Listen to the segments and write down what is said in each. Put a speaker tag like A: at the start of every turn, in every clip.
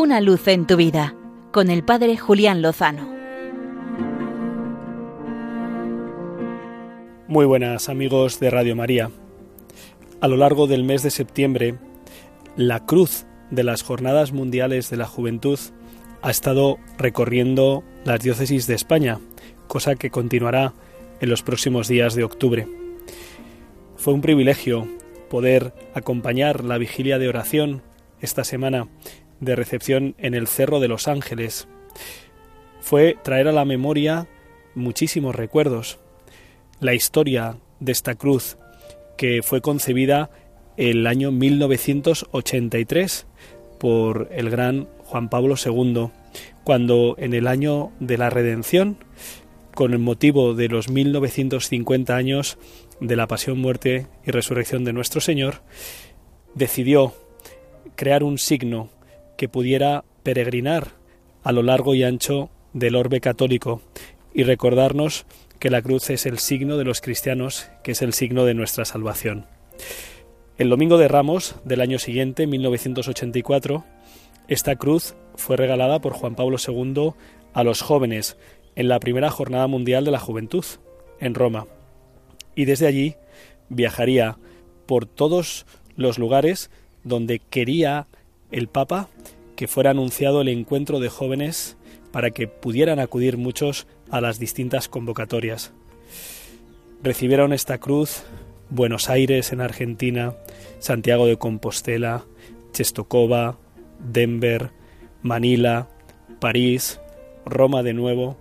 A: Una luz en tu vida con el Padre Julián Lozano.
B: Muy buenas amigos de Radio María. A lo largo del mes de septiembre, la cruz de las Jornadas Mundiales de la Juventud ha estado recorriendo las diócesis de España, cosa que continuará en los próximos días de octubre. Fue un privilegio poder acompañar la vigilia de oración esta semana de recepción en el Cerro de los Ángeles. Fue traer a la memoria muchísimos recuerdos. La historia de esta cruz que fue concebida el año 1983 por el gran Juan Pablo II, cuando en el año de la redención, con el motivo de los 1950 años de la pasión, muerte y resurrección de nuestro Señor, decidió crear un signo que pudiera peregrinar a lo largo y ancho del orbe católico y recordarnos que la cruz es el signo de los cristianos, que es el signo de nuestra salvación. El domingo de Ramos del año siguiente, 1984, esta cruz fue regalada por Juan Pablo II a los jóvenes en la primera Jornada Mundial de la Juventud, en Roma. Y desde allí viajaría por todos los lugares donde quería el Papa que fuera anunciado el encuentro de jóvenes para que pudieran acudir muchos a las distintas convocatorias. Recibieron esta cruz Buenos Aires en Argentina, Santiago de Compostela, Chestokova, Denver, Manila, París, Roma de nuevo,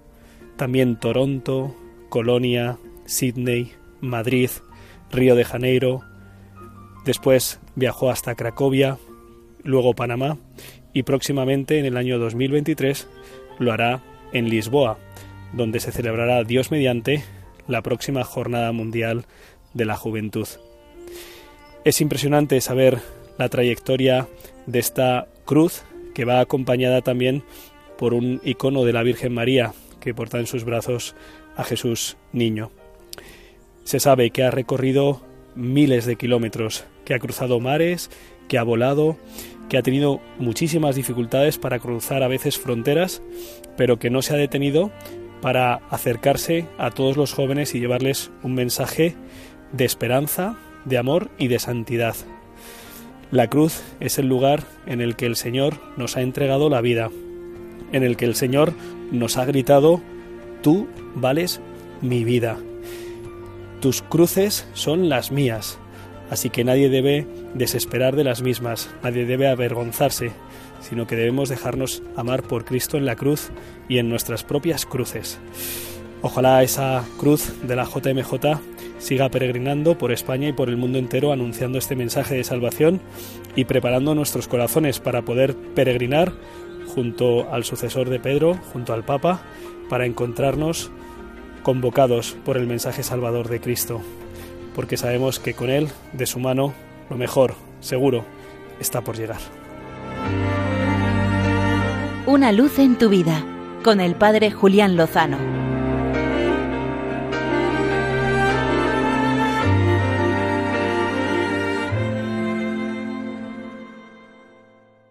B: también Toronto, Colonia, Sydney, Madrid, Río de Janeiro, después viajó hasta Cracovia, luego Panamá y próximamente en el año 2023 lo hará en Lisboa, donde se celebrará Dios mediante la próxima Jornada Mundial de la Juventud. Es impresionante saber la trayectoria de esta cruz que va acompañada también por un icono de la Virgen María que porta en sus brazos a Jesús niño. Se sabe que ha recorrido miles de kilómetros, que ha cruzado mares, que ha volado, que ha tenido muchísimas dificultades para cruzar a veces fronteras, pero que no se ha detenido para acercarse a todos los jóvenes y llevarles un mensaje de esperanza, de amor y de santidad. La cruz es el lugar en el que el Señor nos ha entregado la vida, en el que el Señor nos ha gritado, tú vales mi vida. Tus cruces son las mías, así que nadie debe desesperar de las mismas, nadie debe avergonzarse, sino que debemos dejarnos amar por Cristo en la cruz y en nuestras propias cruces. Ojalá esa cruz de la JMJ siga peregrinando por España y por el mundo entero anunciando este mensaje de salvación y preparando nuestros corazones para poder peregrinar junto al sucesor de Pedro, junto al Papa, para encontrarnos convocados por el mensaje salvador de Cristo, porque sabemos que con Él, de su mano, lo mejor, seguro, está por llegar.
A: Una luz en tu vida, con el Padre Julián Lozano.